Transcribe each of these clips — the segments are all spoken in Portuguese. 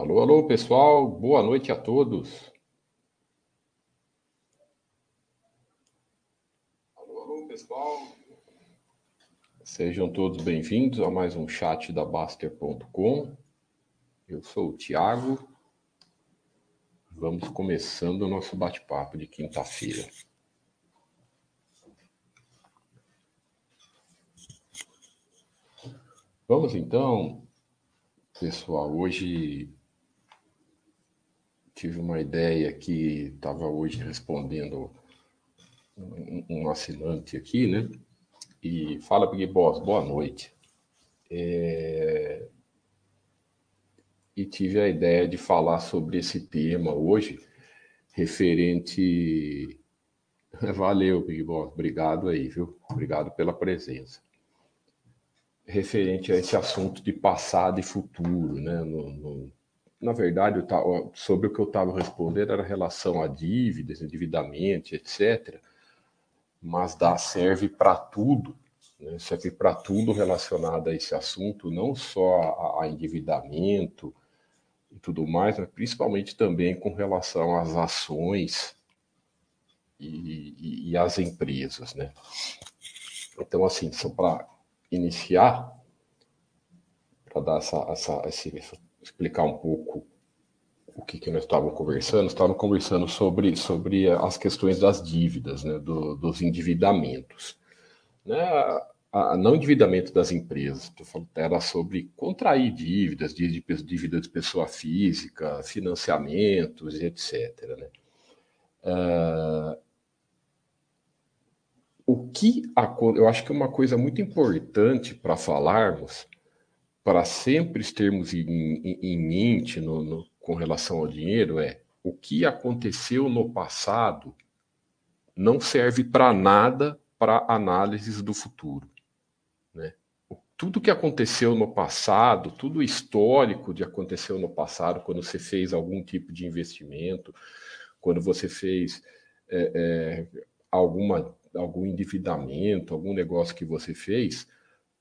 Alô, alô, pessoal, boa noite a todos. Alô, alô, pessoal. Sejam todos bem-vindos a mais um chat da Baster.com. Eu sou o Tiago. Vamos começando o nosso bate-papo de quinta-feira. Vamos então, pessoal. Hoje tive uma ideia que estava hoje respondendo um, assinante aqui, né? E fala, Big Boss, boa noite. É... E tive a ideia de falar sobre esse tema hoje, referente. Valeu, Big Boss, obrigado aí, viu? Obrigado pela presença referente a esse assunto de passado e futuro, né? No, no, na verdade, tava, sobre o que eu estava respondendo era relação a dívidas, endividamento, etc. Mas dá, serve para tudo, né? serve para tudo relacionado a esse assunto, não só a, a endividamento e tudo mais, mas principalmente também com relação às ações e, e, e às empresas, né? Então, assim, só para iniciar, para dar essa, essa, esse, explicar um pouco o que, que nós estávamos conversando, estávamos conversando sobre, sobre as questões das dívidas, né, do, dos endividamentos. Né, a, a, não endividamento das empresas, era sobre contrair dívidas, dívidas de pessoa física, financiamentos, etc. Né? Uh, o que eu acho que é uma coisa muito importante para falarmos, para sempre termos em, em, em mente no, no, com relação ao dinheiro é o que aconteceu no passado não serve para nada para análises do futuro. Né? Tudo que aconteceu no passado, tudo histórico de aconteceu no passado, quando você fez algum tipo de investimento, quando você fez é, é, alguma algum endividamento, algum negócio que você fez,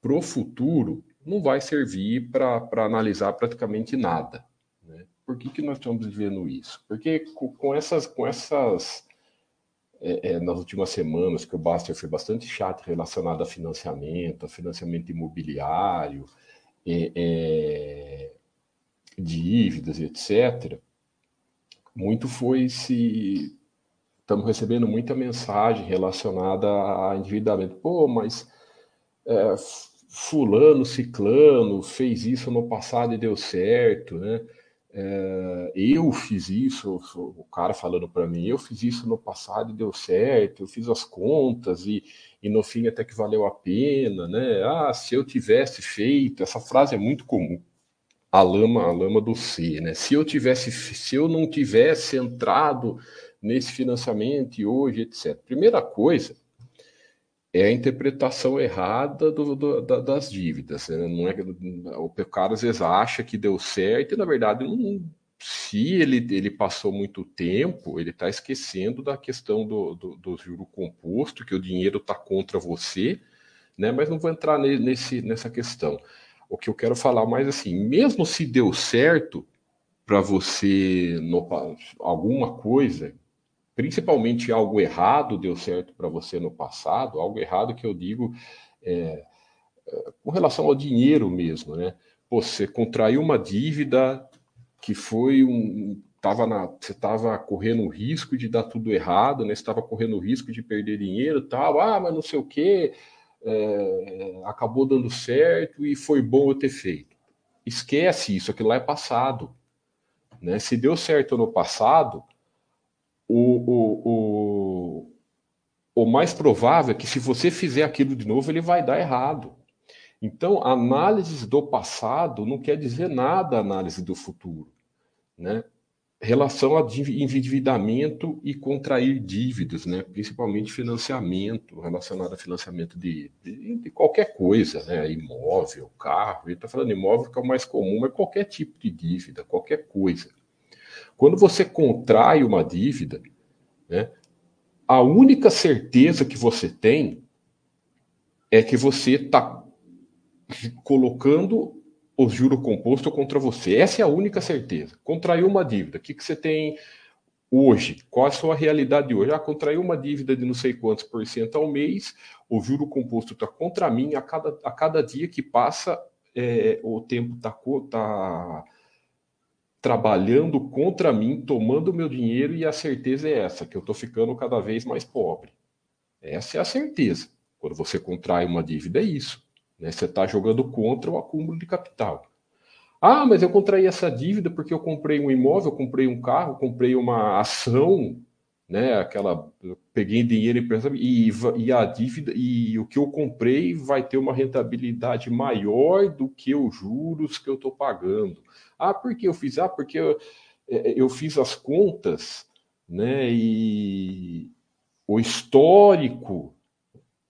para o futuro não vai servir para analisar praticamente nada. Né? Por que, que nós estamos vivendo isso? Porque com essas, com essas é, é, nas últimas semanas que o Baster foi bastante chato relacionado a financiamento, a financiamento imobiliário, é, é dívidas, etc., muito foi se estamos recebendo muita mensagem relacionada a endividamento. Pô, mas é, fulano, ciclano fez isso no passado e deu certo, né? É, eu fiz isso, o cara falando para mim, eu fiz isso no passado e deu certo, eu fiz as contas e, e no fim até que valeu a pena, né? Ah, se eu tivesse feito, essa frase é muito comum. A lama, a lama do C, né? Se eu tivesse, se eu não tivesse entrado nesse financiamento e hoje, etc. Primeira coisa é a interpretação errada do, do, da, das dívidas. Né? Não é, o cara às vezes acha que deu certo e, na verdade, não, se ele, ele passou muito tempo, ele está esquecendo da questão do, do, do juro composto, que o dinheiro está contra você, né? mas não vou entrar nesse, nessa questão. O que eu quero falar mais assim, mesmo se deu certo para você no, alguma coisa principalmente algo errado deu certo para você no passado, algo errado que eu digo é, é, com relação ao dinheiro mesmo, né? Você contraiu uma dívida que foi um. Tava na, você estava correndo o risco de dar tudo errado, né? Estava correndo o risco de perder dinheiro tal, ah, mas não sei o quê, é, acabou dando certo e foi bom eu ter feito. Esquece isso, aquilo lá é passado. Né? Se deu certo no passado, o, o, o, o mais provável é que se você fizer aquilo de novo, ele vai dar errado. Então, análise do passado não quer dizer nada análise do futuro. Né? Relação a endividamento e contrair dívidas, né? principalmente financiamento, relacionado a financiamento de, de, de qualquer coisa, né? imóvel, carro. Ele está falando imóvel que é o mais comum, mas qualquer tipo de dívida, qualquer coisa. Quando você contrai uma dívida, né, a única certeza que você tem é que você está colocando o juro composto contra você. Essa é a única certeza. Contraiu uma dívida. O que, que você tem hoje? Qual a sua realidade hoje? Ah, contraiu uma dívida de não sei quantos por cento ao mês, o juro composto está contra mim, a cada, a cada dia que passa, é, o tempo está tá trabalhando contra mim, tomando meu dinheiro, e a certeza é essa, que eu estou ficando cada vez mais pobre. Essa é a certeza. Quando você contrai uma dívida, é isso. Né? Você está jogando contra o acúmulo de capital. Ah, mas eu contraí essa dívida porque eu comprei um imóvel, comprei um carro, comprei uma ação, né? Aquela, peguei dinheiro e, e a dívida e o que eu comprei vai ter uma rentabilidade maior do que os juros que eu estou pagando. Ah, por que eu fiz? Ah, porque eu, é, eu fiz as contas, né? E o histórico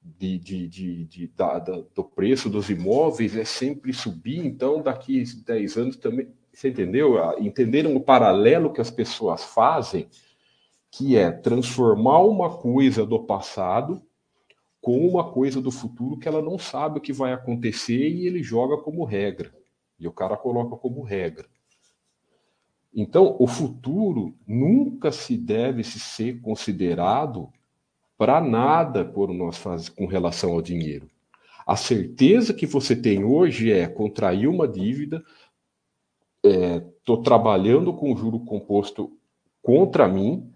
de, de, de, de da, da, do preço dos imóveis é sempre subir, então daqui 10 anos também. Você entendeu? Entenderam o paralelo que as pessoas fazem, que é transformar uma coisa do passado com uma coisa do futuro que ela não sabe o que vai acontecer e ele joga como regra. E o cara coloca como regra. Então, o futuro nunca se deve se ser considerado para nada por nós faz, com relação ao dinheiro. A certeza que você tem hoje é contrair uma dívida, estou é, trabalhando com juro composto contra mim,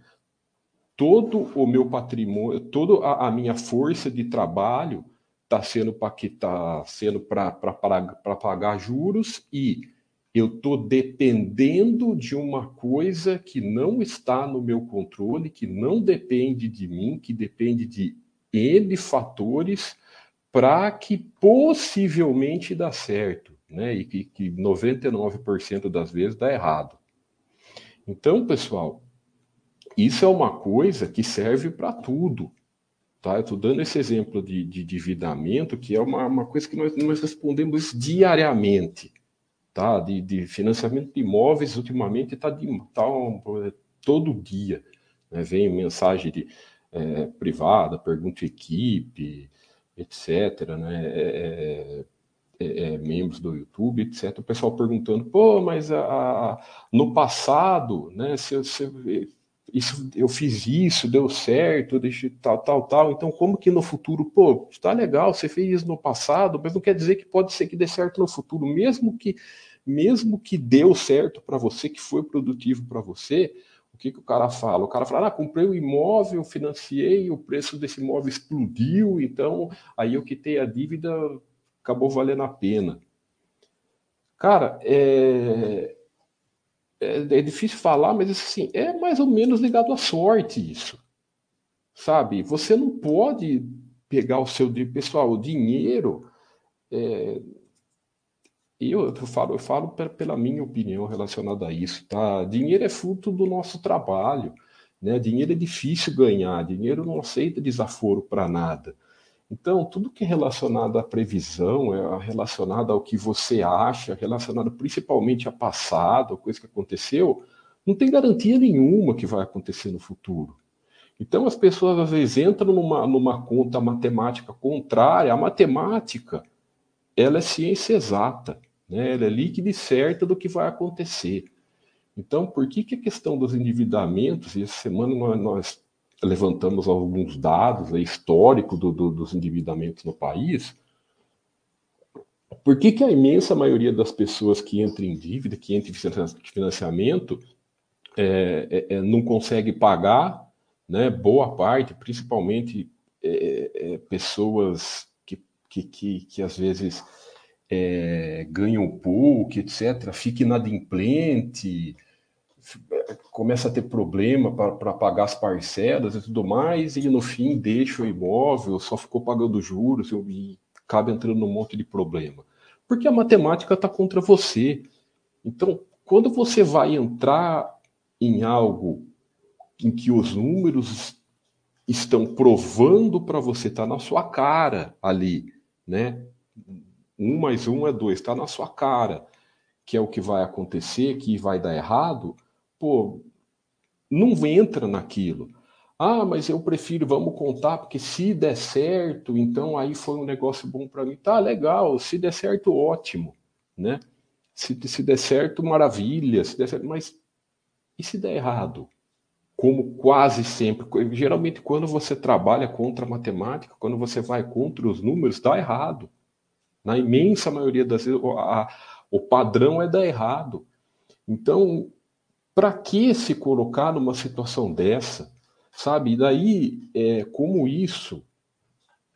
todo o meu patrimônio, toda a, a minha força de trabalho está sendo para tá sendo para pagar juros e eu estou dependendo de uma coisa que não está no meu controle, que não depende de mim, que depende de N fatores para que possivelmente dá certo, né? E que, que 99% das vezes dá errado. Então, pessoal, isso é uma coisa que serve para tudo. Tá? Estou dando esse exemplo de, de endividamento, que é uma, uma coisa que nós, nós respondemos diariamente tá? De, de financiamento de imóveis, ultimamente está tá um, todo dia. Né? Vem mensagem de, é, privada, pergunta equipe, etc. Né? É, é, é, é, membros do YouTube, etc. O pessoal perguntando, pô, mas a, a no passado, né, se, se, isso, eu fiz isso, deu certo, deixei tal, tal, tal. Então, como que no futuro, pô, está legal, você fez isso no passado, mas não quer dizer que pode ser que dê certo no futuro, mesmo que mesmo que deu certo para você, que foi produtivo para você, o que, que o cara fala? O cara fala, ah, comprei um imóvel, financiei, o preço desse imóvel explodiu, então aí eu quitei a dívida, acabou valendo a pena. Cara, é, é, é difícil falar, mas assim, é mais ou menos ligado à sorte isso. Sabe? Você não pode pegar o seu pessoal, o dinheiro. É, eu, eu falo, eu falo pela minha opinião relacionada a isso, tá? Dinheiro é fruto do nosso trabalho, né? Dinheiro é difícil ganhar, dinheiro não aceita desaforo para nada. Então, tudo que é relacionado à previsão, é relacionado ao que você acha, relacionado principalmente a passado, coisa que aconteceu, não tem garantia nenhuma que vai acontecer no futuro. Então, as pessoas às vezes entram numa, numa conta matemática contrária. A matemática, ela é ciência exata, né? ela é líquida e certa do que vai acontecer. Então, por que, que a questão dos endividamentos, e essa semana nós levantamos alguns dados históricos do, do, dos endividamentos no país, por que, que a imensa maioria das pessoas que entram em dívida, que entram em financiamento, é, é, é, não consegue pagar, né, boa parte, principalmente é, é, pessoas que, que, que, que às vezes é, ganham pouco, etc., fica inadimplente, começa a ter problema para pagar as parcelas e tudo mais, e no fim deixa o imóvel, só ficou pagando juros e acaba entrando num monte de problema. Porque a matemática está contra você. Então, quando você vai entrar em algo em que os números estão provando para você, está na sua cara ali, né? Um mais um é dois, está na sua cara, que é o que vai acontecer, que vai dar errado, pô, não entra naquilo. Ah, mas eu prefiro, vamos contar, porque se der certo, então aí foi um negócio bom para mim. Tá legal, se der certo, ótimo, né? Se, se der certo, maravilha, se der certo, mas e se der errado? Como quase sempre, geralmente quando você trabalha contra a matemática, quando você vai contra os números, dá errado. Na imensa maioria das vezes, a, o padrão é dar errado. Então, para que se colocar numa situação dessa? Sabe? E daí, é, como isso,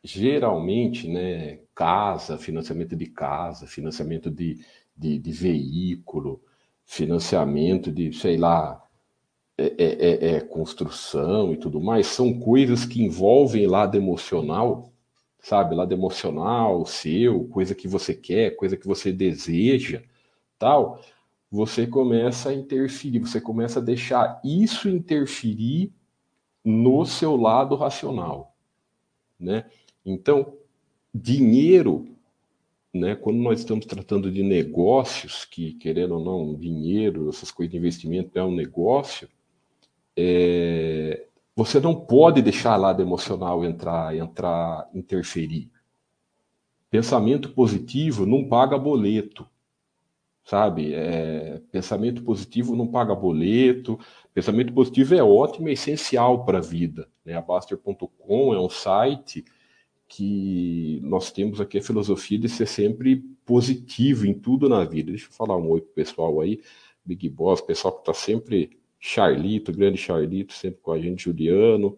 geralmente, né, casa, financiamento de casa, financiamento de, de, de veículo, financiamento de, sei lá, é, é, é, é construção e tudo mais, são coisas que envolvem lado emocional sabe? Lado emocional, seu, coisa que você quer, coisa que você deseja, tal, você começa a interferir, você começa a deixar isso interferir no seu lado racional, né? Então, dinheiro, né, quando nós estamos tratando de negócios, que querendo ou não, dinheiro, essas coisas de investimento é um negócio, é, você não pode deixar lado emocional entrar, entrar, interferir. Pensamento positivo não paga boleto, sabe? É, pensamento positivo não paga boleto. Pensamento positivo é ótimo, é essencial para a vida. Né? A Baster.com é um site que nós temos aqui a filosofia de ser sempre positivo em tudo na vida. Deixa eu falar um oi pro pessoal aí, Big Boss, pessoal que está sempre Charlito, grande Charlito, sempre com a gente, Juliano,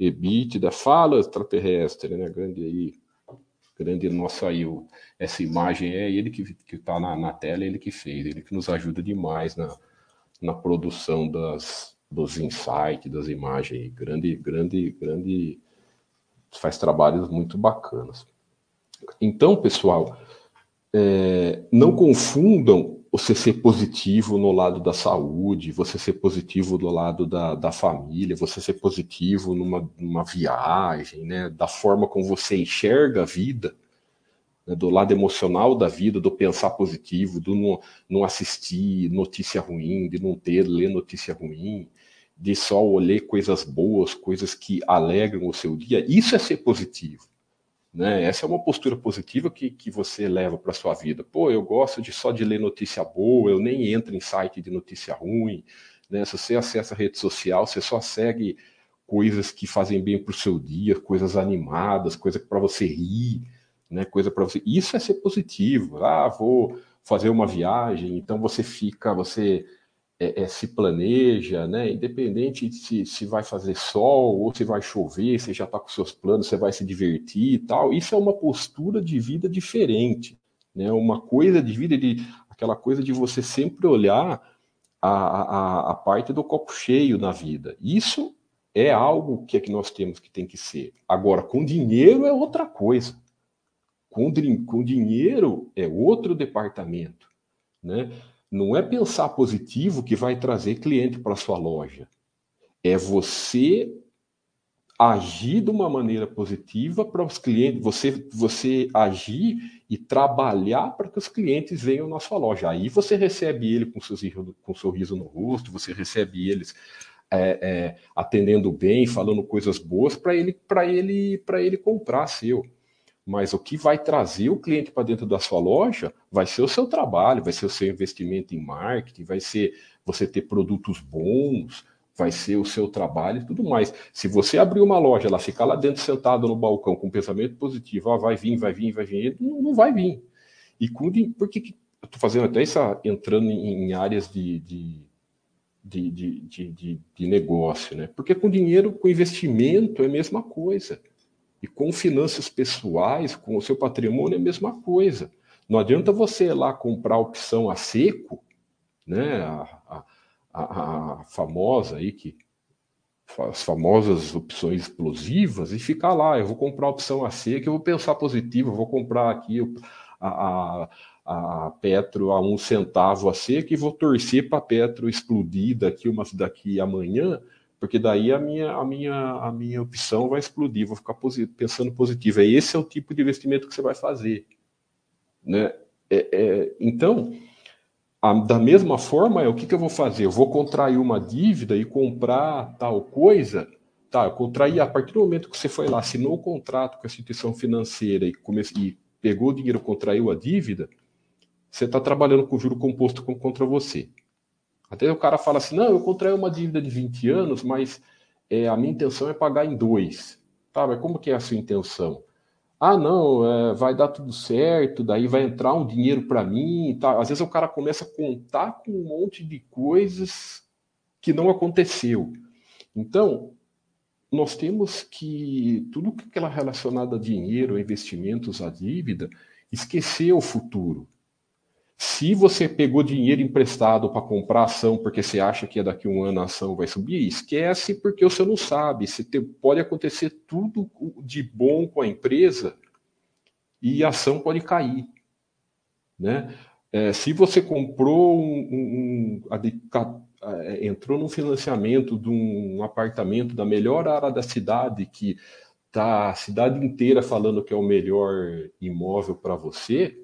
Ebitda, fala extraterrestre, né? Grande aí, grande nosso aí, essa imagem é ele que está na, na tela, ele que fez, ele que nos ajuda demais na, na produção das, dos insights, das imagens, grande, grande, grande, faz trabalhos muito bacanas. Então, pessoal, é, não confundam você ser positivo no lado da saúde, você ser positivo do lado da, da família, você ser positivo numa, numa viagem, né? da forma como você enxerga a vida, né? do lado emocional da vida, do pensar positivo, do não, não assistir notícia ruim, de não ter, ler notícia ruim, de só ler coisas boas, coisas que alegram o seu dia. Isso é ser positivo. Né? Essa é uma postura positiva que, que você leva para sua vida. Pô, eu gosto de só de ler notícia boa, eu nem entro em site de notícia ruim. Né? Se você acessa a rede social, você só segue coisas que fazem bem para o seu dia, coisas animadas, coisa para você rir, né? Coisa para você. Isso é ser positivo. Ah, vou fazer uma viagem, então você fica, você é, é, se planeja, né? Independente de se, se vai fazer sol ou se vai chover, você já está com seus planos, você vai se divertir e tal. Isso é uma postura de vida diferente, né? Uma coisa de vida de aquela coisa de você sempre olhar a, a, a parte do copo cheio na vida. Isso é algo que, é que nós temos que tem que ser. Agora, com dinheiro é outra coisa. Com, com dinheiro é outro departamento, né? Não é pensar positivo que vai trazer cliente para sua loja. É você agir de uma maneira positiva para os clientes, você, você agir e trabalhar para que os clientes venham na sua loja. Aí você recebe ele com, sorriso, com sorriso no rosto, você recebe eles é, é, atendendo bem, falando coisas boas para ele, para ele, para ele comprar seu. Mas o que vai trazer o cliente para dentro da sua loja vai ser o seu trabalho, vai ser o seu investimento em marketing, vai ser você ter produtos bons, vai ser o seu trabalho e tudo mais. Se você abrir uma loja, ela ficar lá dentro sentado no balcão com um pensamento positivo, ah, vai vir, vai vir, vai vir, não, não vai vir. E com, por que, que eu estou fazendo até isso, entrando em, áreas de, de, de, de, de negócio, né? Porque com dinheiro, com investimento é a mesma coisa. E com finanças pessoais, com o seu patrimônio, é a mesma coisa. Não adianta você ir lá comprar a opção a seco, né? A, a, a famosa aí que as famosas opções explosivas e ficar lá, eu vou comprar a opção a seco, eu vou pensar positivo, eu vou comprar aqui a, a, a Petro a um centavo a seco e vou torcer para a Petro explodir daqui, uma, daqui amanhã, porque daí a minha, a minha, a minha opção vai explodir, vou ficar posi pensando positivo. É esse é o tipo de investimento que você vai fazer, né? É, é, então, a, da mesma forma, é o que, que eu vou fazer? Eu vou contrair uma dívida e comprar tal coisa. Tá, eu contraí a partir do momento que você foi lá, assinou o contrato com a instituição financeira e, comece, e pegou o dinheiro, contraiu a dívida. você está trabalhando com juro composto contra você. Até o cara fala assim: não, eu contraí uma dívida de 20 anos, mas é, a minha intenção é pagar em dois. Tá, mas como que é a sua intenção? Ah, não, é, vai dar tudo certo, daí vai entrar um dinheiro para mim. Tá. Às vezes o cara começa a contar com um monte de coisas que não aconteceu. Então, nós temos que tudo que relacionado a dinheiro, a investimentos, a dívida, esquecer o futuro. Se você pegou dinheiro emprestado para comprar ação porque você acha que daqui a um ano a ação vai subir, esquece porque você não sabe. Você te, pode acontecer tudo de bom com a empresa e a ação pode cair. Né? É, se você comprou um, um, um, é, entrou num financiamento de um apartamento da melhor área da cidade, que tá a cidade inteira falando que é o melhor imóvel para você,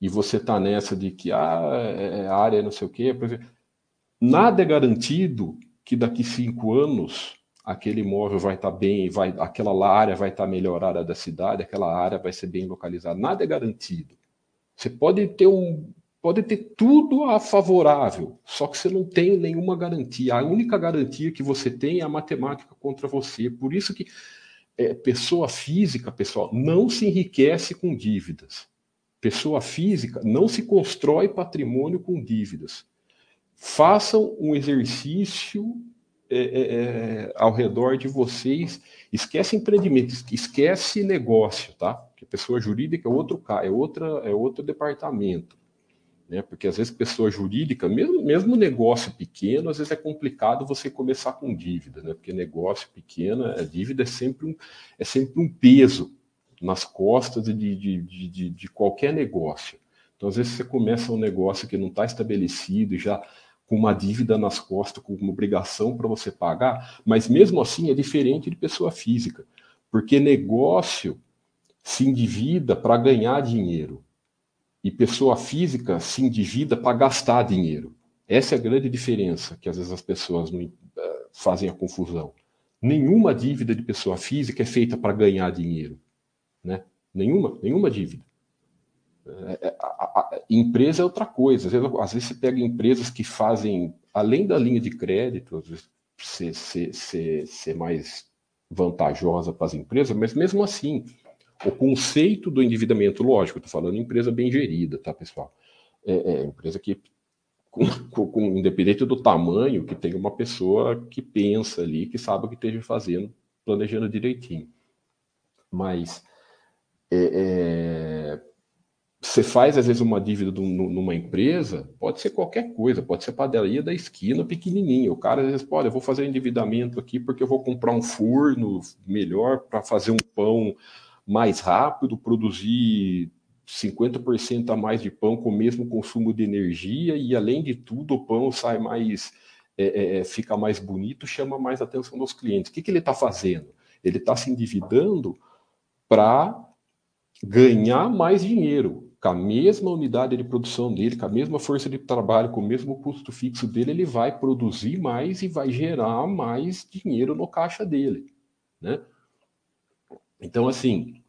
e você está nessa de que ah, é, é área não sei o quê, nada é garantido que daqui cinco anos aquele imóvel vai estar tá bem, vai, aquela área vai estar tá melhorada da cidade, aquela área vai ser bem localizada. Nada é garantido. Você pode ter um, pode ter tudo a favorável, só que você não tem nenhuma garantia. A única garantia que você tem é a matemática contra você. Por isso que é, pessoa física, pessoal, não se enriquece com dívidas. Pessoa física não se constrói patrimônio com dívidas. Façam um exercício é, é, é, ao redor de vocês. Esquece empreendimento, esquece negócio, tá? Porque pessoa jurídica é outro é outra, é outro departamento. Né? Porque às vezes pessoa jurídica, mesmo, mesmo negócio pequeno, às vezes é complicado você começar com dívida, né? Porque negócio pequeno, a dívida é sempre um, é sempre um peso nas costas de, de, de, de qualquer negócio. Então, às vezes, você começa um negócio que não está estabelecido já com uma dívida nas costas, com uma obrigação para você pagar, mas mesmo assim é diferente de pessoa física, porque negócio se endivida para ganhar dinheiro e pessoa física se endivida para gastar dinheiro. Essa é a grande diferença que às vezes as pessoas não, uh, fazem a confusão. Nenhuma dívida de pessoa física é feita para ganhar dinheiro. Né? Nenhuma, nenhuma dívida. É, é, a, a, empresa é outra coisa. Às vezes, às vezes, você pega empresas que fazem, além da linha de crédito, ser, ser, ser, ser mais vantajosa para as empresas, mas mesmo assim, o conceito do endividamento, lógico, estou falando em empresa bem gerida, tá, pessoal? É, é empresa que, com, com, independente do tamanho, que tem uma pessoa que pensa ali, que sabe o que esteja fazendo, planejando direitinho. Mas é, é, você faz, às vezes, uma dívida numa empresa, pode ser qualquer coisa, pode ser padaria da esquina pequenininha. O cara, às vezes, pode, eu vou fazer endividamento aqui porque eu vou comprar um forno melhor para fazer um pão mais rápido, produzir 50% a mais de pão com o mesmo consumo de energia e, além de tudo, o pão sai mais, é, é, é fica mais bonito, chama mais atenção dos clientes. O que, que ele está fazendo? Ele está se endividando para ganhar mais dinheiro. Com a mesma unidade de produção dele, com a mesma força de trabalho, com o mesmo custo fixo dele, ele vai produzir mais e vai gerar mais dinheiro no caixa dele. Né? Então, assim,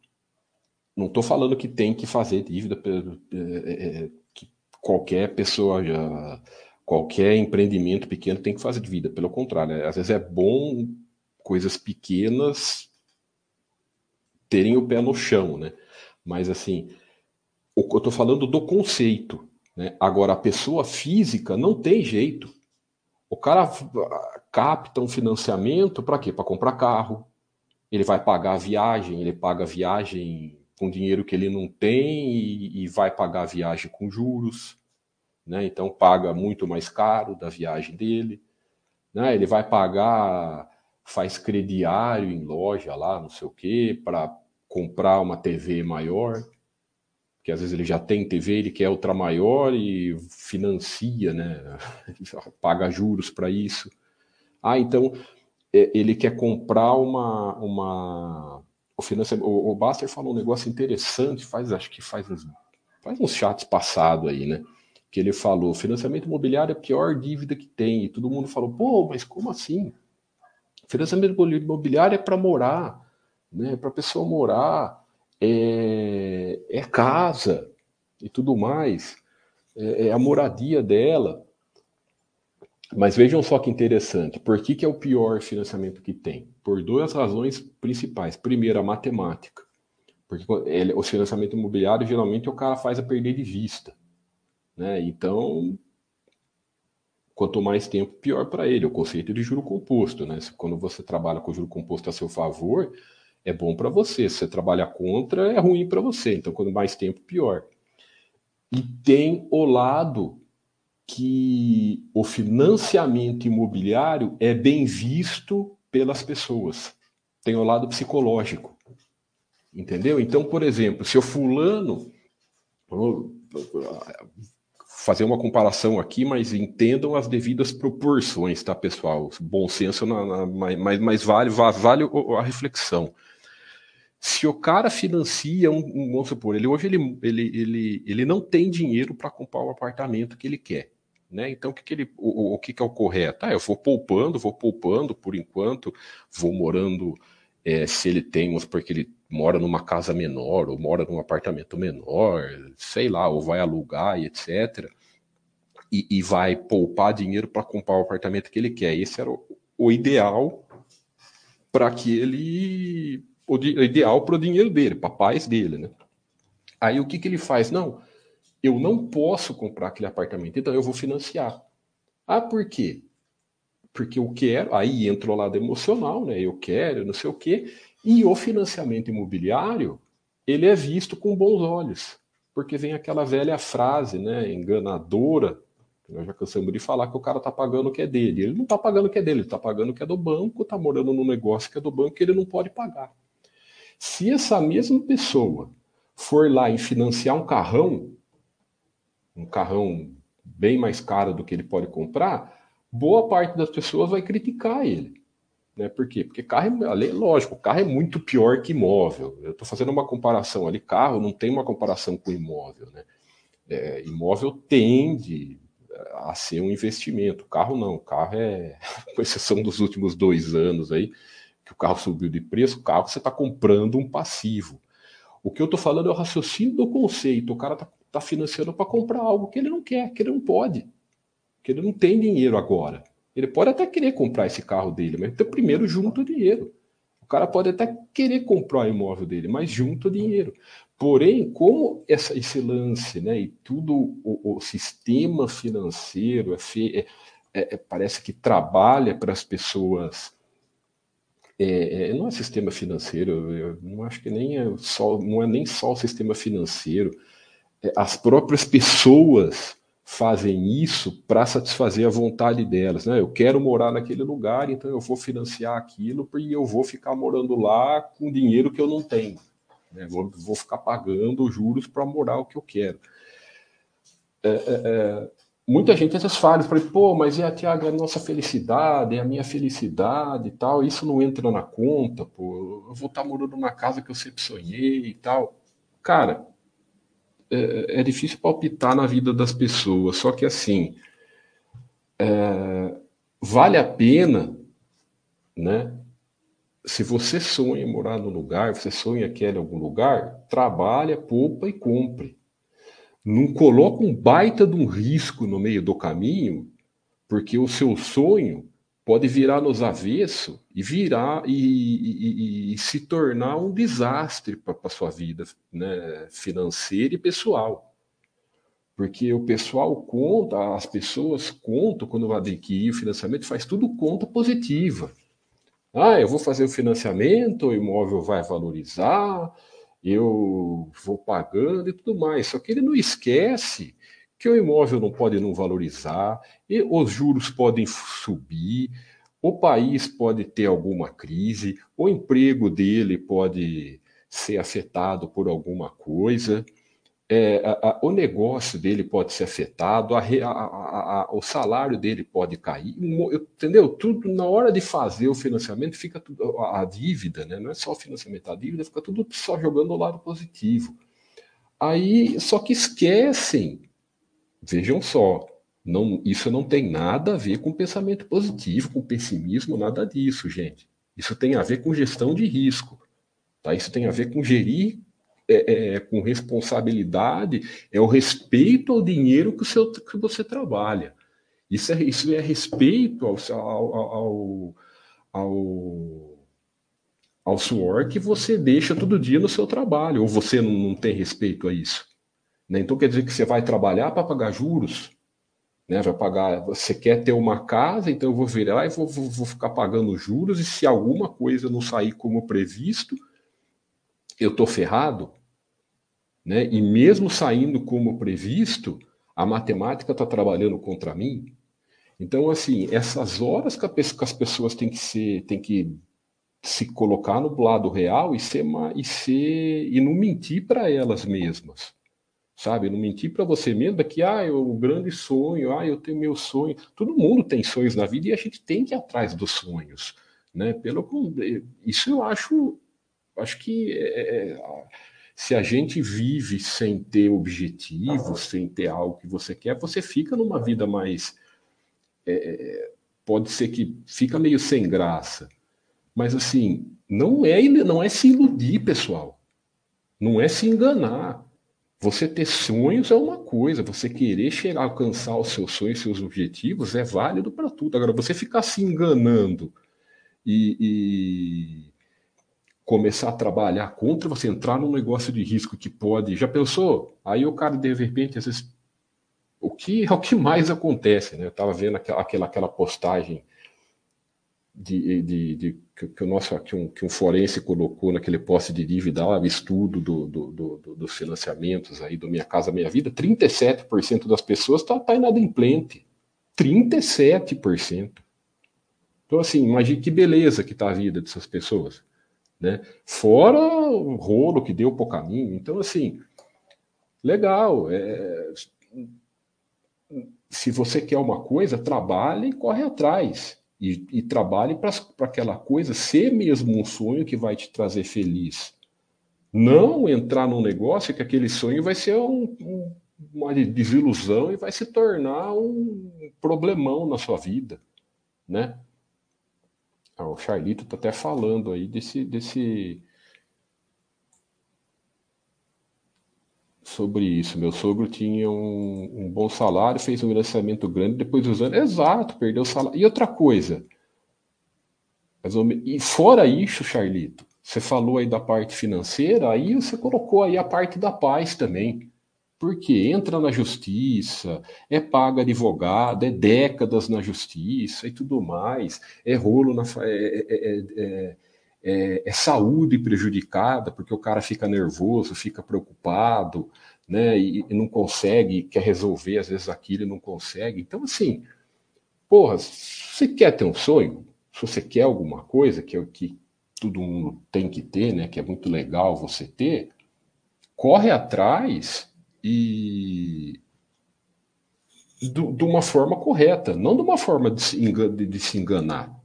não estou falando que tem que fazer dívida, é, é, que qualquer pessoa, já, qualquer empreendimento pequeno tem que fazer dívida. Pelo contrário, né? às vezes é bom coisas pequenas terem o pé no chão, né? Mas assim, eu estou falando do conceito. Né? Agora, a pessoa física não tem jeito. O cara capta um financiamento para quê? Para comprar carro. Ele vai pagar a viagem, ele paga a viagem com dinheiro que ele não tem e, e vai pagar a viagem com juros. Né? Então paga muito mais caro da viagem dele. Né? Ele vai pagar, faz crediário em loja lá, não sei o quê, para comprar uma TV maior, que às vezes ele já tem TV, ele quer outra maior e financia, né? Paga juros para isso. Ah, então é, ele quer comprar uma, uma o financiamento. O, Baster falou um negócio interessante, faz acho que faz uns faz uns chats passado aí, né? Que ele falou, financiamento imobiliário é a pior dívida que tem. E todo mundo falou, pô, mas como assim? Financiamento imobiliário é para morar né, para a pessoa morar, é, é, casa. e tudo mais, é, é a moradia dela. Mas vejam só que interessante. Por que, que é o pior financiamento que tem? Por duas razões principais. Primeiro, a matemática. Porque ele, o financiamento imobiliário, geralmente, o cara faz a perder de vista. Né? Então, quanto mais tempo, pior para ele. O conceito de juro composto. Né? Quando você trabalha com juro composto a seu favor, é bom para você. Se você trabalha contra, é ruim para você. Então, quanto mais tempo, pior. E tem o lado que o financiamento imobiliário é bem visto pelas pessoas. Tem o lado psicológico. Entendeu? Então, por exemplo, se o fulano. Vou fazer uma comparação aqui, mas entendam as devidas proporções, tá, pessoal? Bom senso, na, na, mas, mas vale, vale a reflexão. Se o cara financia um, um vamos supor, ele hoje ele, ele, ele, ele não tem dinheiro para comprar o apartamento que ele quer. Né? Então, o que, que, ele, o, o que, que é o correto? Ah, eu vou poupando, vou poupando por enquanto, vou morando, é, se ele tem, porque ele mora numa casa menor, ou mora num apartamento menor, sei lá, ou vai alugar e etc. E, e vai poupar dinheiro para comprar o apartamento que ele quer. Esse era o, o ideal para que ele. Ideal para o dinheiro dele, para a paz dele, né? Aí o que, que ele faz? Não, eu não posso comprar aquele apartamento, então eu vou financiar. Ah, por quê? Porque eu quero, aí entra o lado emocional, né? Eu quero, não sei o quê. E o financiamento imobiliário, ele é visto com bons olhos, porque vem aquela velha frase, né, enganadora, nós já cansamos de falar que o cara está pagando o que é dele. Ele não está pagando o que é dele, ele está pagando o que é do banco, está morando num negócio que é do banco que ele não pode pagar. Se essa mesma pessoa for lá e financiar um carrão, um carrão bem mais caro do que ele pode comprar, boa parte das pessoas vai criticar ele. Né? Por quê? Porque carro, é, lógico, carro é muito pior que imóvel. Eu estou fazendo uma comparação ali, carro não tem uma comparação com imóvel. Né? É, imóvel tende a ser um investimento, carro não, carro é, com exceção dos últimos dois anos aí, que o carro subiu de preço, o carro você está comprando um passivo. O que eu estou falando é o raciocínio do conceito. O cara está está financiando para comprar algo que ele não quer, que ele não pode, que ele não tem dinheiro agora. Ele pode até querer comprar esse carro dele, mas então, primeiro junta o dinheiro. O cara pode até querer comprar o imóvel dele, mas junta o dinheiro. Porém, como essa, esse lance, né, e tudo o, o sistema financeiro é, é, é, é parece que trabalha para as pessoas é, é, não é sistema financeiro, eu não acho que nem é só, não é nem só o sistema financeiro, é, as próprias pessoas fazem isso para satisfazer a vontade delas. Né? Eu quero morar naquele lugar, então eu vou financiar aquilo e eu vou ficar morando lá com dinheiro que eu não tenho. Né? Vou, vou, ficar pagando juros para morar o que eu quero. É, é, é muita gente às vezes fala, pô, mas é a Tiago, é a nossa felicidade, é a minha felicidade e tal, isso não entra na conta, pô, eu vou estar morando numa casa que eu sempre sonhei e tal. Cara, é, é difícil palpitar na vida das pessoas, só que assim, é, vale a pena, né? Se você sonha em morar num lugar, você sonha que é em algum lugar, trabalha, poupa e compre. Não coloca um baita de um risco no meio do caminho, porque o seu sonho pode virar nos avesso e virar e, e, e, se tornar um desastre para a sua vida né, financeira e pessoal. Porque o pessoal conta, as pessoas contam quando vai adquirir o financiamento, faz tudo conta positiva. Ah, eu vou fazer o financiamento, o imóvel vai valorizar, eu vou pagando e tudo mais. Só que ele não esquece que o imóvel não pode não valorizar, e os juros podem subir, o país pode ter alguma crise, o emprego dele pode ser afetado por alguma coisa, é, a, a, o negócio dele pode ser afetado, a, o salário dele pode cair, entendeu? Tudo na hora de fazer o financiamento fica tudo, a, dívida, né? Não é só o financiamento, a dívida fica tudo só jogando o lado positivo. Aí, só que esquecem Vejam só, não, isso não tem nada a ver com pensamento positivo, com pessimismo, nada disso, gente. Isso tem a ver com gestão de risco. Tá? Isso tem a ver com gerir é, é, com responsabilidade, é o respeito ao dinheiro que, o seu, que você trabalha. Isso é, isso é respeito ao, ao, ao, ao, suor que você deixa todo dia no seu trabalho, ou você não, não tem respeito a isso. Né? Então quer dizer que você vai trabalhar para pagar juros, né? Vai pagar. Você quer ter uma casa, então eu vou vir lá e vou, vou, vou ficar pagando juros, e se alguma coisa não sair como previsto, eu tô ferrado, né? E mesmo saindo como previsto, a matemática está trabalhando contra mim. Então, assim, essas horas que, as pessoas têm que ser, têm que se colocar no lado real e ser e ser e não mentir para elas mesmas sabe? Não mentir para você mesmo é que, ah, o grande sonho, ah, eu tenho meu sonho. Todo mundo tem sonhos na vida e a gente tem que ir atrás dos sonhos, né? Pelo isso eu acho, acho que é, é, se a gente vive sem ter objetivos, sem ter algo que você quer, você fica numa vida mais, é, pode ser que fica meio sem graça, mas assim, não é não é se iludir, pessoal, não é se enganar. Você ter sonhos é uma coisa, você querer chegar a alcançar os seus sonhos, seus objetivos, é válido para tudo. Agora, você ficar se enganando e, começar a trabalhar contra você, entrar num negócio de risco que pode. Já pensou? Aí o cara, de repente, às vezes. O que é o que mais acontece, né? Eu estava vendo aquela, aquela, aquela postagem de, de, de que, que, o nosso que um, que um forense colocou naquele poste de dívida lá, estudo do, do, do, dos financiamentos aí do Minha Casa Minha Vida, 37% das pessoas está tá inadimplente. 37%. Então, assim, imagine que beleza que está a vida dessas pessoas. Né? Fora o rolo que deu para o caminho. Então, assim, legal. É... Se você quer uma coisa, trabalhe e corre atrás e, e trabalhe para aquela coisa ser mesmo um sonho que vai te trazer feliz. Não entrar num negócio que aquele sonho vai ser um, um, uma desilusão e vai se tornar um problemão na sua vida, né? Ah, o Charlito está até falando aí desse, desse sobre isso. Meu sogro tinha um, um bom salário, fez um financiamento grande, depois anos. Exato, perdeu o salário. E outra coisa. E fora isso, Charlito, você falou aí da parte financeira, aí você colocou aí a parte da paz também. Porque entra na justiça, é paga advogado, é décadas na justiça e tudo mais, é rolo na. É, é, é, é, é, saúde prejudicada, porque o cara fica nervoso, fica preocupado, né, e, e, não consegue, quer resolver às vezes aquilo e não consegue. Então, assim, porra, se você quer ter um sonho, se você quer alguma coisa, que é o que todo mundo tem que ter, né, que é muito legal você ter, corre atrás e de uma forma correta, não de uma forma de se, de, de se enganar.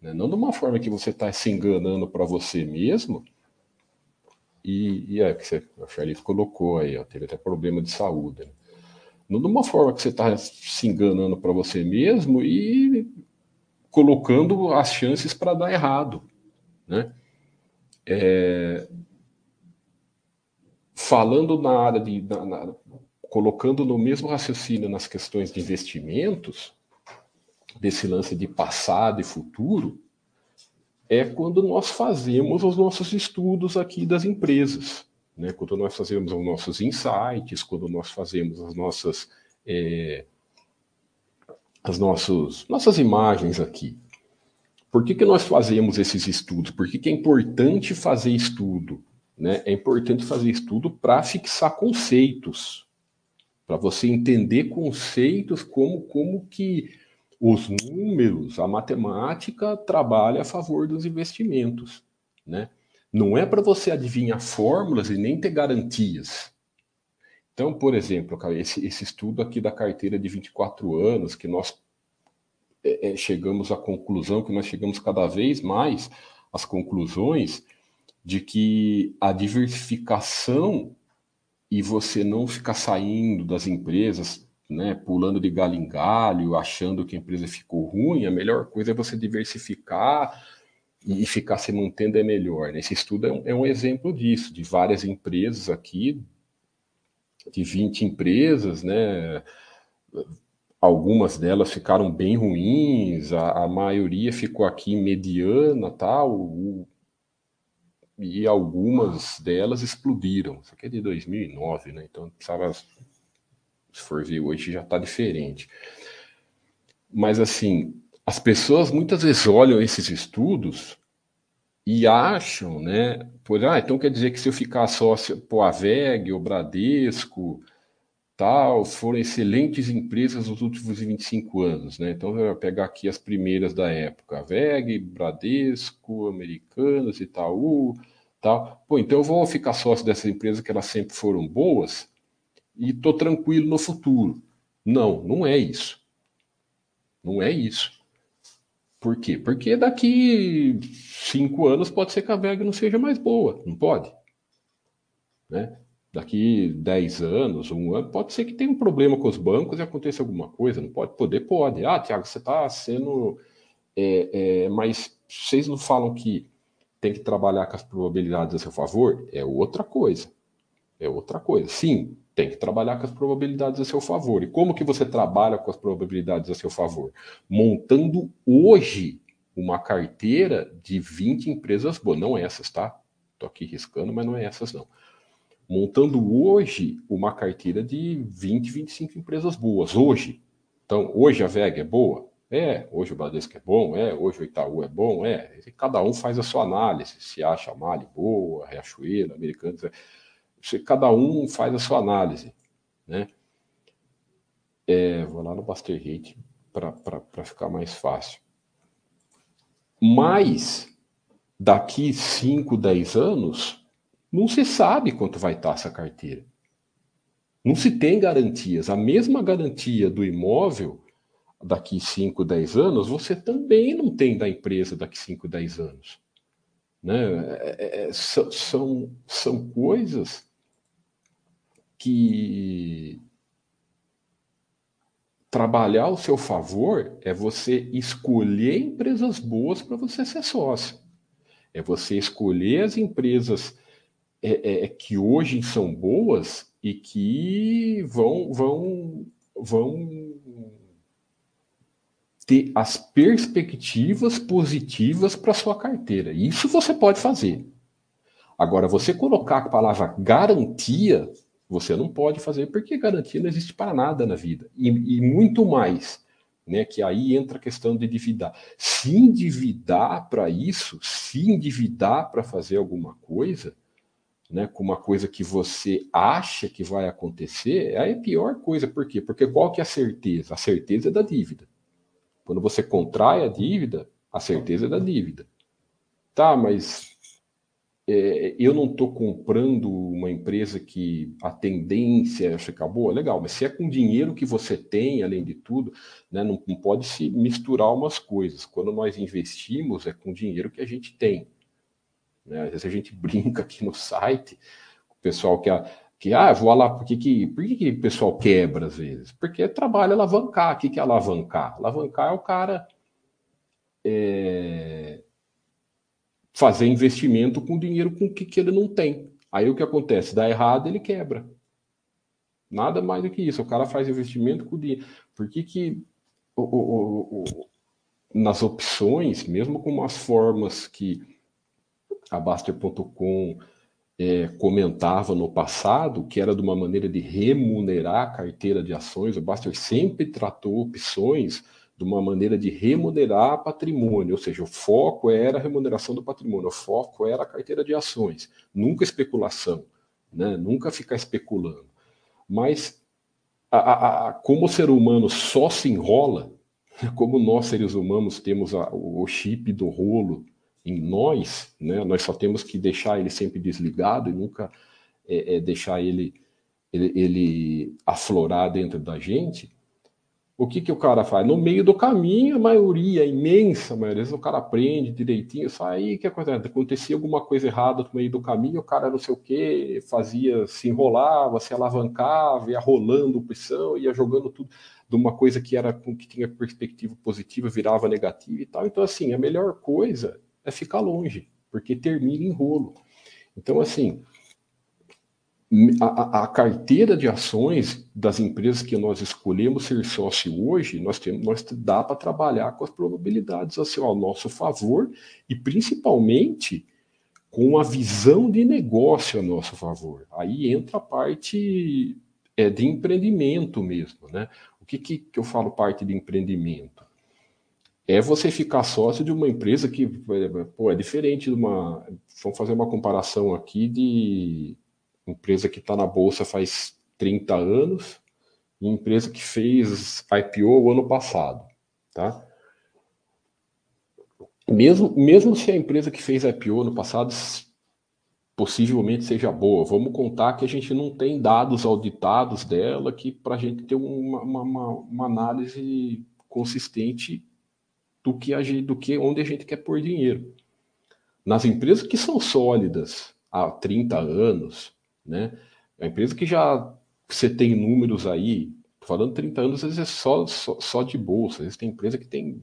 Né? Não de uma forma que você está se enganando para você mesmo. E, e é que você, a Charlize colocou aí, ó, teve até problema de saúde. Né? Não de uma forma que você está se enganando para você mesmo e colocando as chances para dar errado. Né? É, falando na área de. Na, na, colocando no mesmo raciocínio nas questões de investimentos, desse lance de passado e futuro é quando nós fazemos os nossos estudos aqui das empresas, né? quando nós fazemos os nossos insights, quando nós fazemos as nossas é, as nossas imagens aqui. Por que, que nós fazemos esses estudos? Por que, que é importante fazer estudo? Né? É importante fazer estudo para fixar conceitos, para você entender conceitos como, como que os números, a matemática trabalha a favor dos investimentos, né? Não é para você adivinhar fórmulas e nem ter garantias. Então, por exemplo, esse, esse estudo aqui da carteira de 24 anos, que nós é, é, chegamos à conclusão, que nós chegamos cada vez mais às conclusões de que a diversificação e você não ficar saindo das empresas né, pulando de galho em galho, achando que a empresa ficou ruim, a melhor coisa é você diversificar e ficar se mantendo é melhor. Né? Esse estudo é um, é um, exemplo disso, de várias empresas aqui, de 20 empresas, né? Algumas delas ficaram bem ruins, a, a maioria ficou aqui mediana, tal, e algumas delas explodiram. Isso aqui é de 2009, né? Então precisava, se for ver hoje, já está diferente. Mas assim, as pessoas muitas vezes olham esses estudos e acham, né? Por, ah, então quer dizer que se eu ficar sócio, pô, a VEG, o Bradesco, tal, foram excelentes empresas nos últimos 25 anos, né? Então eu vou pegar aqui as primeiras da época, VEG, Bradesco, Americanas, Itaú, tal. Pô, então eu vou ficar sócio dessas empresas que elas sempre foram boas e tô tranquilo no futuro. Não, não é isso. Não é isso. Por quê? Porque daqui cinco anos pode ser que a VEG não seja mais boa, não pode? Né? Daqui dez anos, um ano, pode ser que tenha um problema com os bancos e aconteça alguma coisa, não pode poder? Pode. Ah, Tiago, você está sendo. É, é, mas vocês não falam que tem que trabalhar com as probabilidades a seu favor? É outra coisa. É outra coisa. Sim, tem que trabalhar com as probabilidades a seu favor. E como que você trabalha com as probabilidades a seu favor? Montando hoje uma carteira de 20 empresas boas. Não essas, tá? Estou aqui riscando, mas não é essas, não. Montando hoje uma carteira de 20, 25 empresas boas. Hoje. Então, hoje a VEG é boa? É. Hoje o Bradesco é bom? É. Hoje o Itaú é bom? É. E cada um faz a sua análise. Se acha a Mali boa, Riachuelo, Americanos... É cada um faz a sua análise, né? É, vou lá no Buster Hate para ficar mais fácil. Mas daqui 5, 10 anos, não se sabe quanto vai estar essa carteira. Não se tem garantias. A mesma garantia do imóvel daqui 5, 10 anos, você também não tem da empresa daqui 5, 10 anos. Né? É, é, é são, são coisas que trabalhar ao seu favor é você escolher empresas boas para você ser sócio. É você escolher as empresas é, é, é, que hoje são boas e que vão, vão, vão ter as perspectivas positivas para sua carteira. Isso você pode fazer. Agora, você colocar a palavra garantia você não pode fazer porque garantia não existe para nada na vida. E, e muito mais, né? Que aí entra a questão de endividar. Se endividar para isso, se endividar para fazer alguma coisa, né, com uma coisa que você acha que vai acontecer, é a pior coisa. Por quê? Porque qual que é a certeza? A certeza é da dívida. Quando você contrai a dívida, a certeza é da dívida. Tá, mas é, eu não estou comprando uma empresa que a tendência é ficar boa, legal, mas se é com dinheiro que você tem, além de tudo, né, não, não, pode se misturar umas coisas. Quando nós investimos, é com dinheiro que a gente tem. Né? Às vezes a gente brinca aqui no site, o pessoal que, que ah, vou lá, por que, que, por que, que o pessoal quebra às vezes? Porque trabalho alavancar. O que, que é alavancar? Alavancar é o cara. É fazer investimento com dinheiro com que, que ele não tem. Aí o que acontece? Dá errado, ele quebra. Nada mais do que isso. O cara faz investimento com dinheiro. Por que, que o, o, o, nas opções, mesmo com as formas que a Baster.com é, comentava no passado, que era de uma maneira de remunerar a carteira de ações, o Baster sempre tratou opções de uma maneira de remunerar patrimônio, ou seja, o foco era a remuneração do patrimônio, o foco era a carteira de ações, nunca especulação, né? nunca ficar especulando. Mas a, a, a, como o ser humano só se enrola, como nós seres humanos temos o chip do rolo em nós, né? nós só temos que deixar ele sempre desligado e nunca é, é, deixar ele, ele, ele aflorar dentro da gente, o que, que o cara faz? No meio do caminho, a maioria, a imensa maioria, vezes o cara aprende direitinho, sai, que acontece? Acontecia alguma coisa errada no meio do caminho, o cara não sei o que, fazia, se enrolava, se alavancava, ia rolando opção, ia jogando tudo de uma coisa que era que tinha perspectiva positiva, virava negativa e tal. Então, assim, a melhor coisa é ficar longe, porque termina em rolo. Então, assim, a, a, carteira de ações das empresas que nós escolhemos ser sócio hoje, nós temos, nós dá para trabalhar com as probabilidades assim, ao nosso favor e principalmente com a visão de negócio a nosso favor. Aí entra a parte é, de empreendimento mesmo, né? O que, que, que eu falo parte de empreendimento? É você ficar sócio de uma empresa que pô, é diferente de uma. Vamos fazer uma comparação aqui de empresa que está na bolsa faz 30 anos e empresa que fez IPO ano passado, tá? Mesmo, mesmo se a empresa que fez IPO no passado possivelmente seja boa, vamos contar que a gente não tem dados auditados dela que para a gente ter uma, uma, uma, análise consistente do que, a gente, do que onde a gente quer pôr dinheiro. Nas empresas que são sólidas há 30 anos, né? A empresa que já você tem números aí, falando 30 anos, às vezes é só, só, só de bolsa. Às vezes tem empresa que tem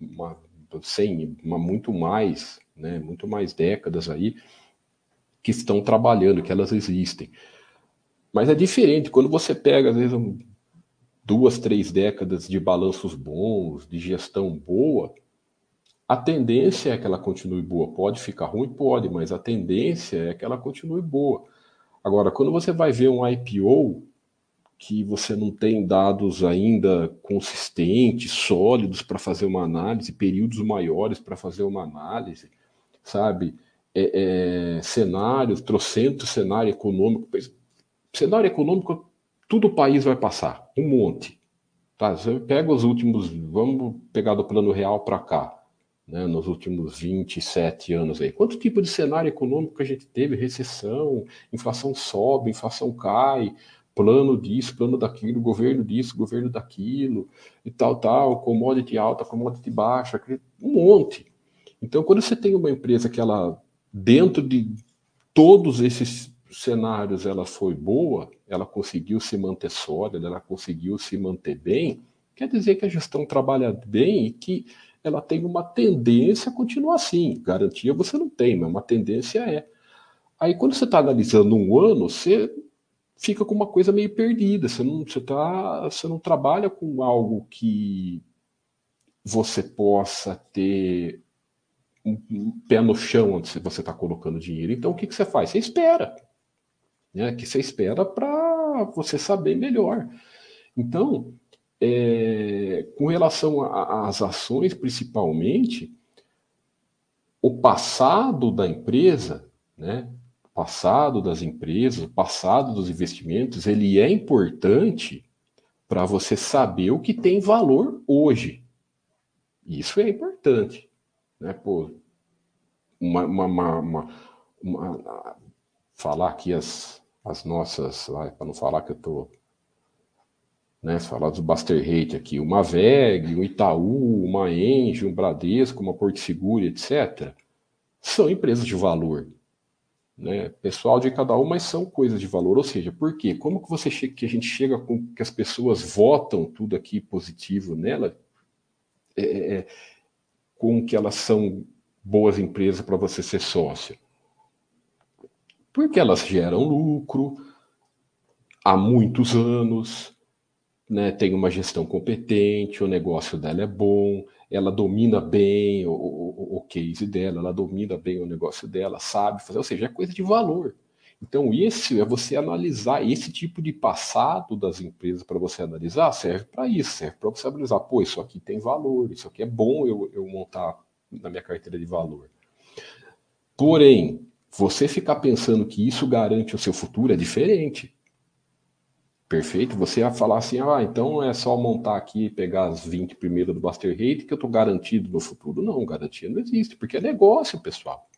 uma, 100, uma, muito mais, né? muito mais décadas aí, que estão trabalhando, que elas existem. Mas é diferente quando você pega, às vezes, um, duas, três décadas de balanços bons, de gestão boa, a tendência é que ela continue boa. Pode ficar ruim? Pode, mas a tendência é que ela continue boa. Agora, quando você vai ver um IPO que você não tem dados ainda consistentes, sólidos para fazer uma análise, períodos maiores para fazer uma análise, sabe? É, é, cenários, trocentos cenário econômico. Cenário econômico, tudo o país vai passar, um monte. Tá? Você pega os últimos, vamos pegar do plano real para cá né, nos últimos 27 anos aí. Quanto tipo de cenário econômico a gente teve? Recessão, inflação sobe, inflação cai, plano disso, plano daquilo, governo disso, governo daquilo, e tal, tal, commodity alta, commodity baixa, um monte. Então, quando você tem uma empresa que ela, dentro de todos esses cenários, ela foi boa, ela conseguiu se manter sólida, ela conseguiu se manter bem, quer dizer que a gestão trabalha bem e que ela tem uma tendência a continuar assim. Garantia você não tem, mas uma tendência é. Aí quando você está analisando um ano, você fica com uma coisa meio perdida. Você não, você tá, você não trabalha com algo que você possa ter um pé no chão onde você está colocando dinheiro. Então o que, que você faz? Você espera. Né? Que você espera para você saber melhor. Então, é, com relação às ações, principalmente, o passado da empresa, né, o passado das empresas, o passado dos investimentos, ele é importante para você saber o que tem valor hoje. Isso é importante. Né? Pô, uma, uma, uma, uma falar aqui as, as nossas, para não falar que eu estou né, falar dos Buster Rate aqui, uma VEG, um Itaú, uma Engie, um Bradesco, uma Porto Seguro, etc., são empresas de valor. Né? Pessoal de cada uma, mas são coisas de valor. Ou seja, por quê? Como que, você que a gente chega com que as pessoas votam tudo aqui positivo nela, é, é, é com que elas são boas empresas para você ser sócio? Porque elas geram lucro há muitos anos, né, tem uma gestão competente, o negócio dela é bom, ela domina bem o, o, o case dela, ela domina bem o negócio dela, sabe fazer, ou seja, é coisa de valor. Então, isso é você analisar esse tipo de passado das empresas para você analisar, serve para isso, serve para você analisar, pô, isso aqui tem valor, isso aqui é bom eu, eu montar na minha carteira de valor. Porém, você ficar pensando que isso garante o seu futuro é diferente. Perfeito. Você ia falar assim, ah, então é só montar aqui e pegar as 20 primeiras do Buster Rate que eu estou garantido no futuro. Não, garantia não existe, porque é negócio, pessoal.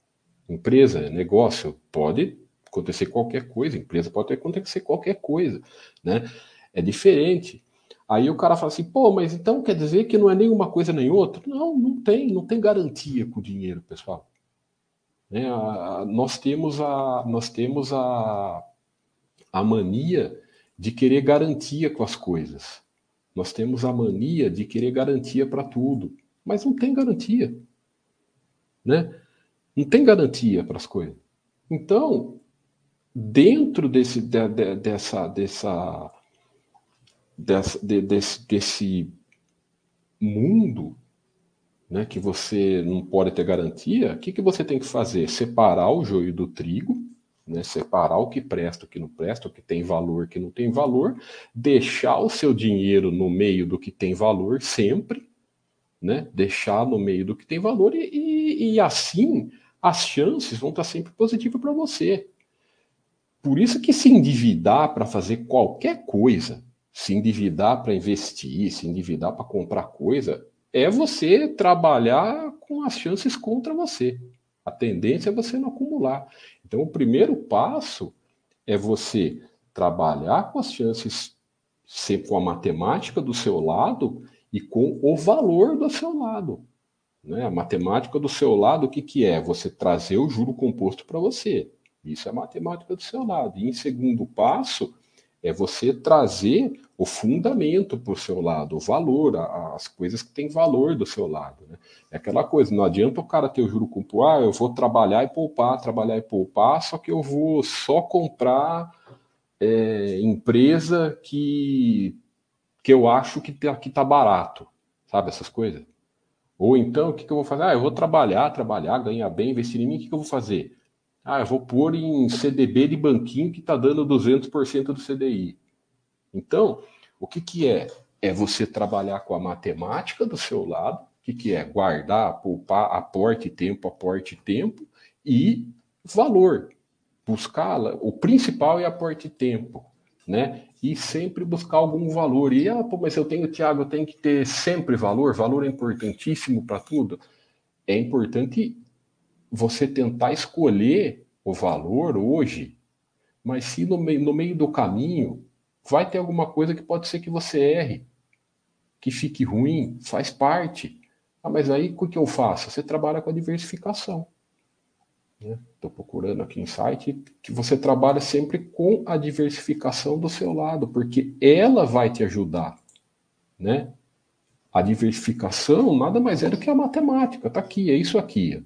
Empresa é negócio, pode acontecer qualquer coisa, empresa pode acontecer qualquer coisa, né? É diferente. Aí o cara fala assim, pô, mas então quer dizer que não é nenhuma coisa nem outra? Não, não tem, não tem garantia com o dinheiro, pessoal. Né? A, nós temos a, nós temos a, a mania de querer garantia com as coisas. Nós temos a mania de querer garantia para tudo, mas não tem garantia. né? Não tem garantia para as coisas. Então, dentro desse, de, de, dessa, dessa, dessa de, desse, desse mundo né, que você não pode ter garantia, o que, que você tem que fazer? Separar o joio do trigo, né, separar o que presta, o que não presta, o que tem valor, o que não tem valor, deixar o seu dinheiro no meio do que tem valor sempre, né, deixar no meio do que tem valor e, e, e assim as chances vão estar sempre positivas para você. Por isso que se endividar para fazer qualquer coisa, se endividar para investir, se endividar para comprar coisa, é você trabalhar com as chances contra você. A tendência é você não acumular. Então, o primeiro passo é você trabalhar com as chances, sempre com a matemática do seu lado e com o valor do seu lado. Né? A matemática do seu lado, o que, que é? Você trazer o juro composto para você. Isso é a matemática do seu lado. E em segundo passo, é você trazer o fundamento para o seu lado, o valor, as coisas que têm valor do seu lado. Né? É aquela coisa, não adianta o cara ter o juro composto, ah, eu vou trabalhar e poupar, trabalhar e poupar, só que eu vou só comprar é, empresa que, que eu acho que está que tá barato, sabe essas coisas? Ou então, o que, que eu vou fazer? Ah, eu vou trabalhar, trabalhar, ganhar bem, investir em mim, o que, que eu vou fazer? Ah, eu vou pôr em CDB de banquinho que está dando 200% do CDI. Então, o que, que é? É você trabalhar com a matemática do seu lado, o que, que é? Guardar, poupar, aporte tempo, aporte tempo e valor. Buscar, o principal é aporte tempo, né? E sempre buscar algum valor. E, ah, pô, mas eu tenho, Tiago, eu tenho que ter sempre valor, valor é importantíssimo para tudo. É importante você tentar escolher o valor hoje, mas se no meio, no meio do caminho vai ter alguma coisa que pode ser que você erre, que fique ruim, faz parte. Ah, mas aí o que eu faço? Você trabalha com a diversificação. Estou né? procurando aqui em site que você trabalha sempre com a diversificação do seu lado, porque ela vai te ajudar, né? A diversificação nada mais é do que a matemática, tá aqui, é isso aqui.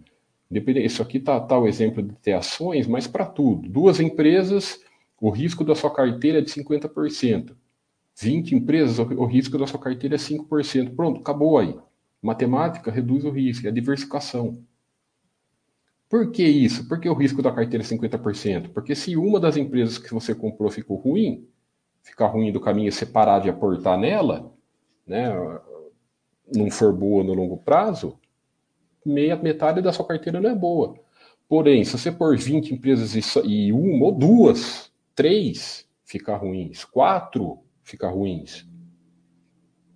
Isso aqui está tá o exemplo de ter ações, mas para tudo. Duas empresas, o risco da sua carteira é de 50%. 20 empresas, o risco da sua carteira é 5%. Pronto, acabou aí. Matemática reduz o risco, é a diversificação. Por que isso? Por que o risco da carteira é 50%? Porque se uma das empresas que você comprou ficou ruim, ficar ruim do caminho e você parar de aportar nela, né, não for boa no longo prazo, meia metade da sua carteira não é boa. Porém, se você pôr 20 empresas e, uma ou duas, três ficar ruins, quatro ficar ruins,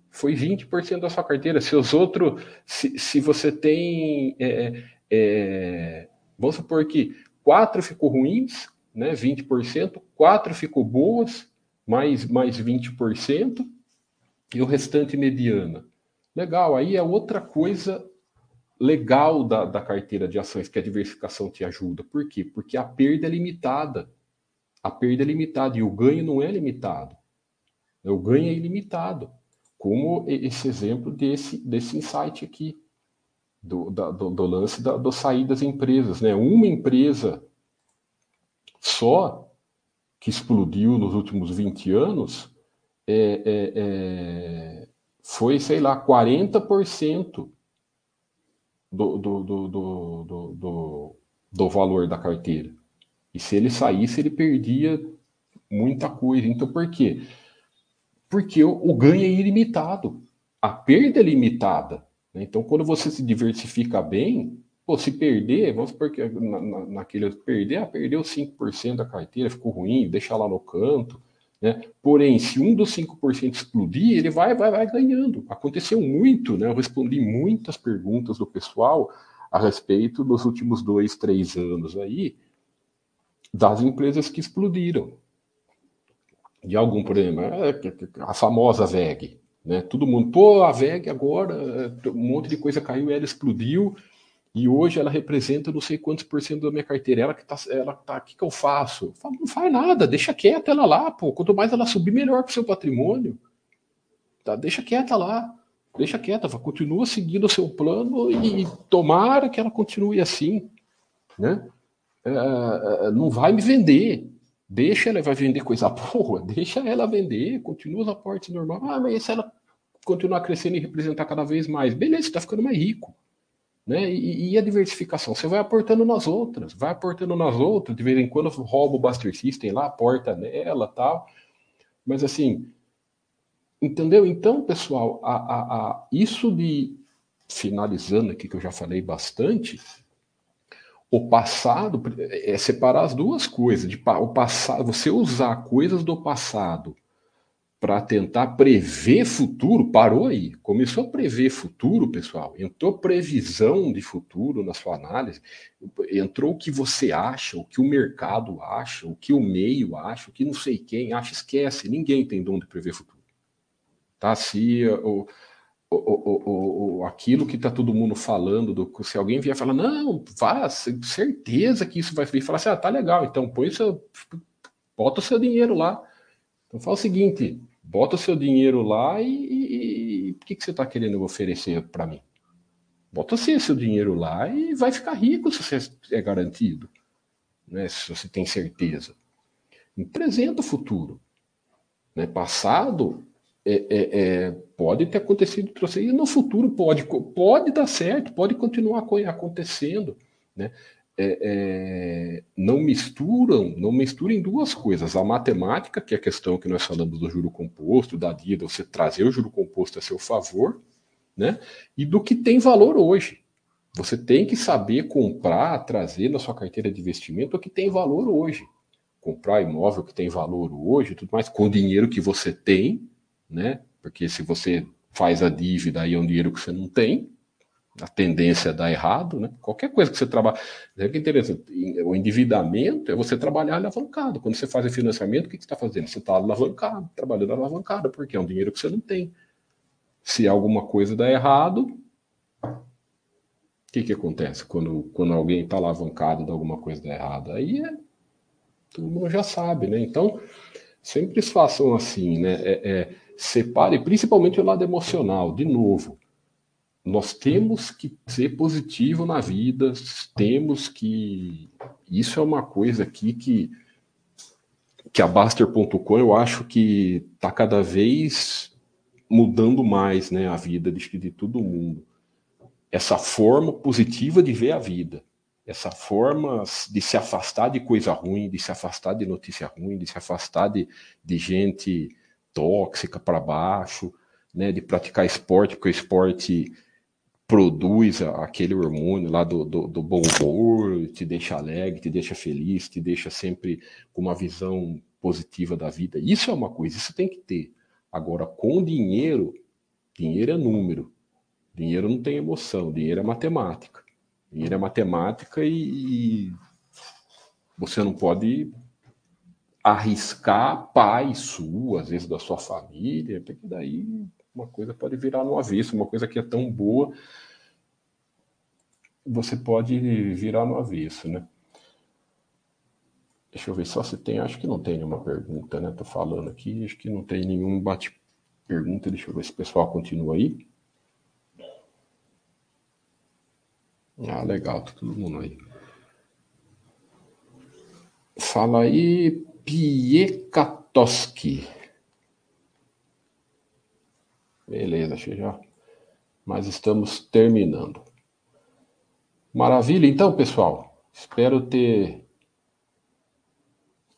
foi 20% da sua carteira. Se os outros, se, se você tem, é, é, vamos supor que quatro ficou ruins, né, 20%, quatro ficou boas, mais, mais 20%, e o restante mediana. Legal, aí é outra coisa legal da, da carteira de ações que a diversificação te ajuda. Por quê? Porque a perda é limitada. A perda é limitada e o ganho não é limitado. O ganho é ilimitado. Como esse exemplo desse, desse insight aqui, do, da, do, do, lance da, do sair das empresas. Né? Uma empresa só que explodiu nos últimos 20 anos é, é, é, foi, sei lá, 40% do, do, do, do, do, do valor da carteira. E se ele saísse, ele perdia muita coisa. Então, por quê? Porque o, o ganho é ilimitado. A perda é limitada. Né? Então, quando você se diversifica bem, pô, se perder, vamos supor que na, na, naquele perder, ah, perdeu 5% da carteira, ficou ruim, deixa lá no canto. Né? Porém, se um dos 5% explodir, ele vai, vai, vai ganhando. Aconteceu muito, né? Eu respondi muitas perguntas do pessoal a respeito dos últimos dois, três anos aí, das empresas que explodiram. De algum problema. É, a famosa VEG. Né? Todo mundo, pô, a VEG agora, um monte de coisa caiu, ela explodiu, e hoje ela representa não sei quantos por cento da minha carteira. Ela que tá, ela tá, o que, que eu faço? Eu falo, não faz nada, deixa quieta ela lá, pô. Quanto mais ela subir, melhor para o seu patrimônio. Tá? Deixa quieta lá. Deixa quieta, continua seguindo o seu plano e tomara que ela continue assim, né? É, é, não vai me vender. Deixa ela vai vender coisa boa, deixa ela vender, continua os aportes normais. Ah, mas se ela continuar crescendo e representar cada vez mais, beleza, você está ficando mais rico. Né? E, e, a diversificação? Você vai aportando nas outras, vai aportando nas outras, de vez em quando rouba o Buster System lá, aporta nela tal. Mas assim, entendeu? Então, pessoal, a, a, a, isso de finalizando aqui, que eu já falei bastante, o passado é separar as duas coisas. De, o passado, você usar coisas do passado para tentar prever futuro, parou aí. Começou a prever futuro, pessoal. Entrou previsão de futuro na sua análise. Entrou o que você acha, o que o mercado acha, o que o meio acha, o que não sei quem acha. Esquece. Ninguém tem dom de prever futuro. Tá? Se o, o, o, aquilo que está todo mundo falando, do, se alguém vier falar, não, vá, certeza que isso vai vir, falar assim, ah, tá legal, então põe seu, bota o seu dinheiro lá. Então fala o seguinte, bota o seu dinheiro lá e, o que, que você está querendo oferecer para mim? Bota você seu dinheiro lá e vai ficar rico se você é garantido, né? se você tem certeza. Apresenta o futuro. Né? Passado é, é, é, pode ter acontecido e no futuro pode, pode dar certo, pode continuar acontecendo, né? É, é, não misturam, não misturem duas coisas. A matemática, que é a questão que nós falamos do juro composto, da dívida, você trazer o juro composto a seu favor, né? E do que tem valor hoje. Você tem que saber comprar, trazer na sua carteira de investimento o que tem valor hoje. Comprar imóvel que tem valor hoje, tudo mais, com o dinheiro que você tem, né? Porque se você faz a dívida aí é um dinheiro que você não tem, a tendência é dar errado, né? Qualquer coisa que você trabalha. É que interessante. O endividamento é você trabalhar alavancado. Quando você faz financiamento, o que você está fazendo? Você está alavancado, trabalhando alavancado, porque é um dinheiro que você não tem. Se alguma coisa dá errado, o que, que acontece quando, quando alguém está alavancado e dá alguma coisa dá errado? Aí é, todo mundo já sabe, né? Então, sempre façam assim, né? É, é, separe principalmente o lado emocional. De novo, nós temos que ser positivo na vida, temos que. Isso é uma coisa aqui que, que a Baster.com eu acho que está cada vez mudando mais né, a vida de, de todo mundo. Essa forma positiva de ver a vida, essa forma de se afastar de coisa ruim, de se afastar de notícia ruim, de se afastar de, de gente tóxica para baixo, né, de praticar esporte, porque o esporte produz aquele hormônio lá do, do, do, bom humor, te deixa alegre, te deixa feliz, te deixa sempre com uma visão positiva da vida. Isso é uma coisa, isso tem que ter. Agora, com dinheiro, dinheiro é número. Dinheiro não tem emoção, dinheiro é matemática. Dinheiro é matemática e, e você não pode arriscar pai sua, às vezes da sua família, porque daí uma coisa pode virar no avesso, uma coisa que é tão boa, você pode virar no avesso, né? Deixa eu ver só se tem, acho que não tem nenhuma pergunta, né? Tô falando aqui, acho que não tem nenhum bate pergunta, deixa eu ver se o pessoal continua aí. Ah, legal, tá todo mundo aí. Fala aí, Piekatoski. Beleza, que já. Mas estamos terminando. Maravilha, então, pessoal. Espero ter,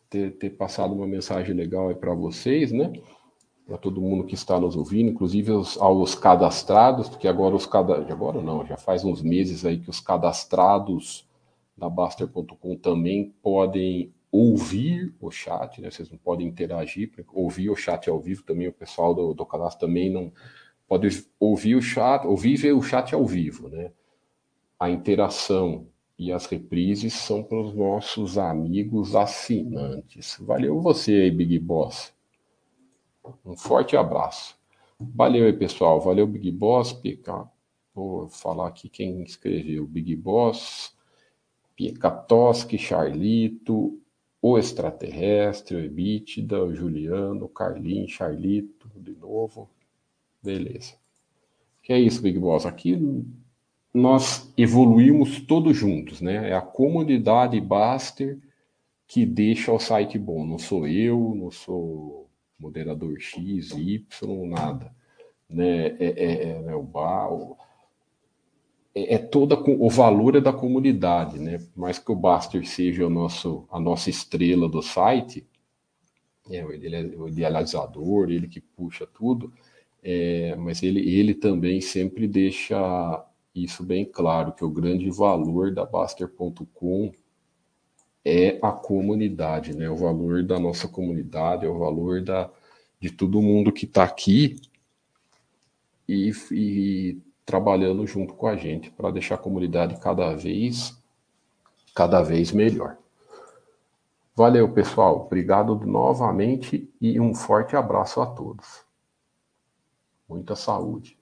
ter, ter passado uma mensagem legal aí para vocês, né? Para todo mundo que está nos ouvindo, inclusive aos, aos cadastrados, porque agora os cadastrados. Agora não, já faz uns meses aí que os cadastrados da Baster.com também podem ouvir o chat, né? Vocês não podem interagir, ouvir o chat ao vivo também, o pessoal do, do cadastro também não pode ouvir o chat, ouvir e ver o chat ao vivo, né? A interação e as reprises são para os nossos amigos assinantes. Valeu você aí, Big Boss. Um forte abraço. Valeu aí, pessoal. Valeu, Big Boss. PK. Vou falar aqui quem escreveu. Big Boss, Piekatoski, Charlito, o extraterrestre, o Ebítida, o Juliano, o Carlinhos, Charlito, de novo. Beleza. Que é isso, Big Boss. Aqui nós evoluímos todos juntos, né? É a comunidade Baster que deixa o site bom. Não sou eu, não sou moderador X, Y, nada. Né? É, é, é né? o bar, o, é, é toda o valor é da comunidade, né? Por mais que o Baster seja o nosso, a nossa estrela do site, é, ele é o idealizador, ele que puxa tudo, é, mas ele, ele também sempre deixa isso bem claro, que o grande valor da Baster.com é a comunidade, né? O valor da nossa comunidade, é o valor da, de todo mundo que está aqui e, e trabalhando junto com a gente para deixar a comunidade cada vez cada vez melhor. Valeu, pessoal. Obrigado novamente e um forte abraço a todos. Muita saúde.